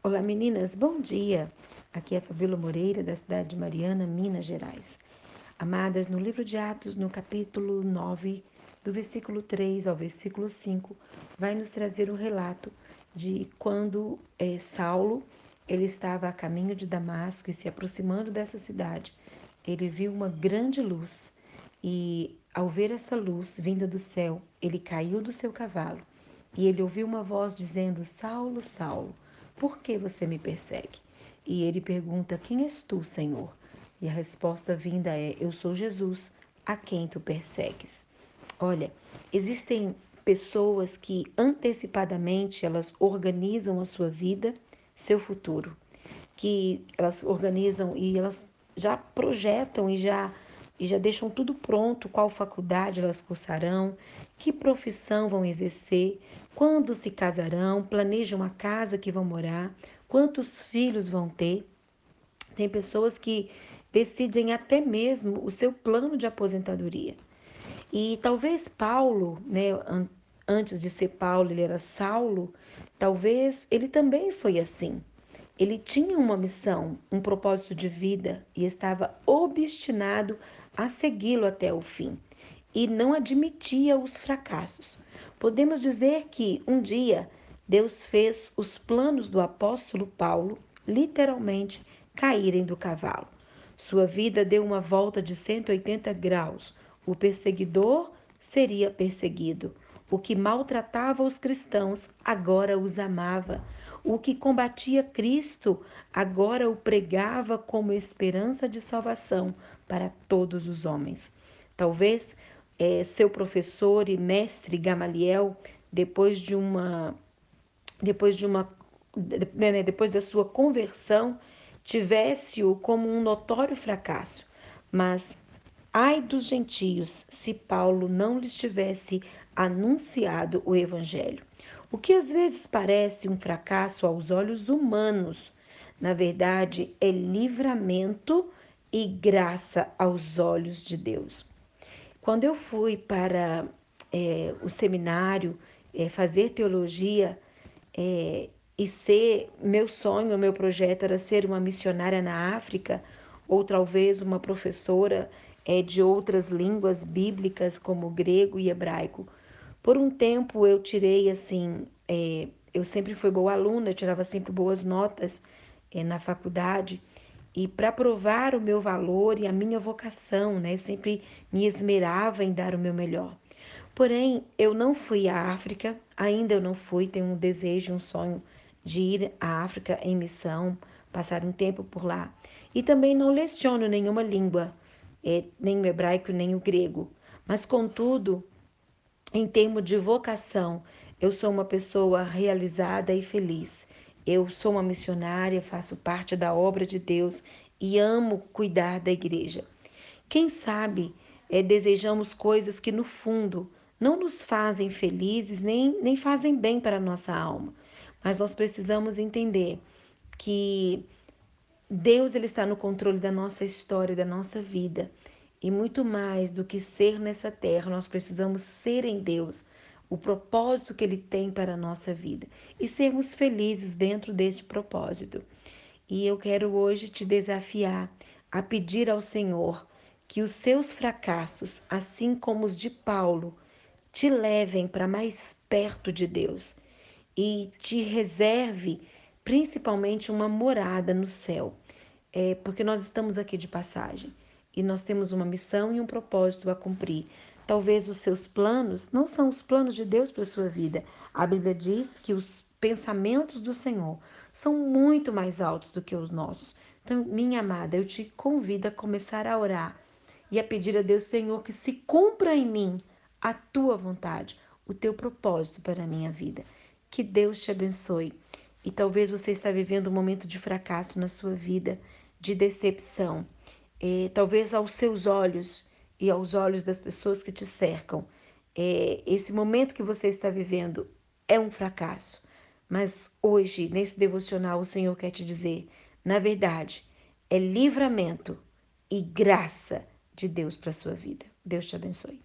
Olá meninas, bom dia! Aqui é Fabíola Moreira, da cidade de Mariana, Minas Gerais. Amadas, no livro de Atos, no capítulo 9, do versículo 3 ao versículo 5, vai nos trazer um relato de quando é, Saulo ele estava a caminho de Damasco e se aproximando dessa cidade, ele viu uma grande luz e, ao ver essa luz vinda do céu, ele caiu do seu cavalo e ele ouviu uma voz dizendo: Saulo, Saulo por que você me persegue? E ele pergunta: Quem és tu, Senhor? E a resposta vinda é: Eu sou Jesus, a quem tu persegues. Olha, existem pessoas que antecipadamente elas organizam a sua vida, seu futuro, que elas organizam e elas já projetam e já e já deixam tudo pronto, qual faculdade elas cursarão, que profissão vão exercer, quando se casarão, planejam a casa que vão morar, quantos filhos vão ter. Tem pessoas que decidem até mesmo o seu plano de aposentadoria. E talvez Paulo, né, antes de ser Paulo, ele era Saulo, talvez ele também foi assim. Ele tinha uma missão, um propósito de vida e estava obstinado a segui-lo até o fim e não admitia os fracassos. Podemos dizer que um dia Deus fez os planos do apóstolo Paulo literalmente caírem do cavalo. Sua vida deu uma volta de 180 graus. O perseguidor seria perseguido. O que maltratava os cristãos agora os amava. O que combatia Cristo agora o pregava como esperança de salvação para todos os homens. Talvez é, seu professor e mestre Gamaliel, depois de uma depois de uma né, né, depois da sua conversão, tivesse-o como um notório fracasso. Mas ai dos gentios se Paulo não lhes tivesse anunciado o evangelho. O que às vezes parece um fracasso aos olhos humanos, na verdade é livramento e graça aos olhos de Deus. Quando eu fui para é, o seminário é, fazer teologia é, e ser, meu sonho, meu projeto era ser uma missionária na África ou talvez uma professora é, de outras línguas bíblicas como grego e hebraico. Por um tempo eu tirei assim, é, eu sempre fui boa aluna, eu tirava sempre boas notas é, na faculdade e para provar o meu valor e a minha vocação, né, sempre me esmerava em dar o meu melhor. Porém, eu não fui à África, ainda eu não fui, tenho um desejo, um sonho de ir à África em missão, passar um tempo por lá. E também não leciono nenhuma língua, é, nem o hebraico, nem o grego. Mas, contudo, em termos de vocação, eu sou uma pessoa realizada e feliz. Eu sou uma missionária, faço parte da obra de Deus e amo cuidar da igreja. Quem sabe é, desejamos coisas que, no fundo, não nos fazem felizes nem, nem fazem bem para a nossa alma. Mas nós precisamos entender que Deus ele está no controle da nossa história, da nossa vida. E muito mais do que ser nessa terra, nós precisamos ser em Deus, o propósito que Ele tem para a nossa vida e sermos felizes dentro deste propósito. E eu quero hoje te desafiar a pedir ao Senhor que os seus fracassos, assim como os de Paulo, te levem para mais perto de Deus e te reserve principalmente uma morada no céu, é, porque nós estamos aqui de passagem e nós temos uma missão e um propósito a cumprir. Talvez os seus planos não são os planos de Deus para a sua vida. A Bíblia diz que os pensamentos do Senhor são muito mais altos do que os nossos. Então, minha amada, eu te convido a começar a orar e a pedir a Deus, Senhor, que se cumpra em mim a tua vontade, o teu propósito para a minha vida. Que Deus te abençoe. E talvez você está vivendo um momento de fracasso na sua vida, de decepção é, talvez aos seus olhos e aos olhos das pessoas que te cercam, é, esse momento que você está vivendo é um fracasso. Mas hoje, nesse devocional, o Senhor quer te dizer: na verdade, é livramento e graça de Deus para a sua vida. Deus te abençoe.